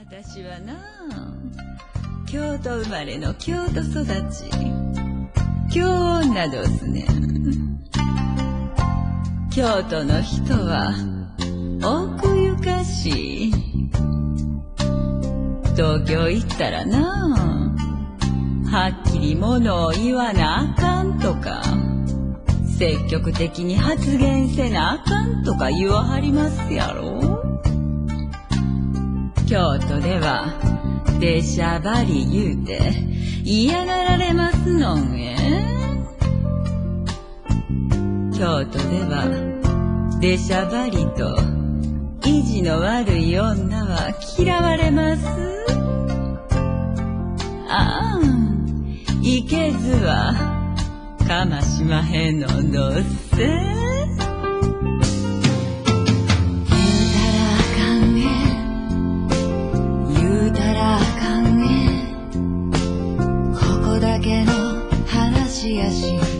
私はな京都生まれの京都育ち。京女どすねん。京都の人は奥ゆかしい。東京行ったらなはっきりものを言わなあかんとか積極的に発言せなあかんとか言わはりますやろ。京都では出しゃばり言うて嫌がられますのんえ京都では出しゃばりと意地の悪い女は嫌われます。ああいけずはかましまへんのどっせ。かん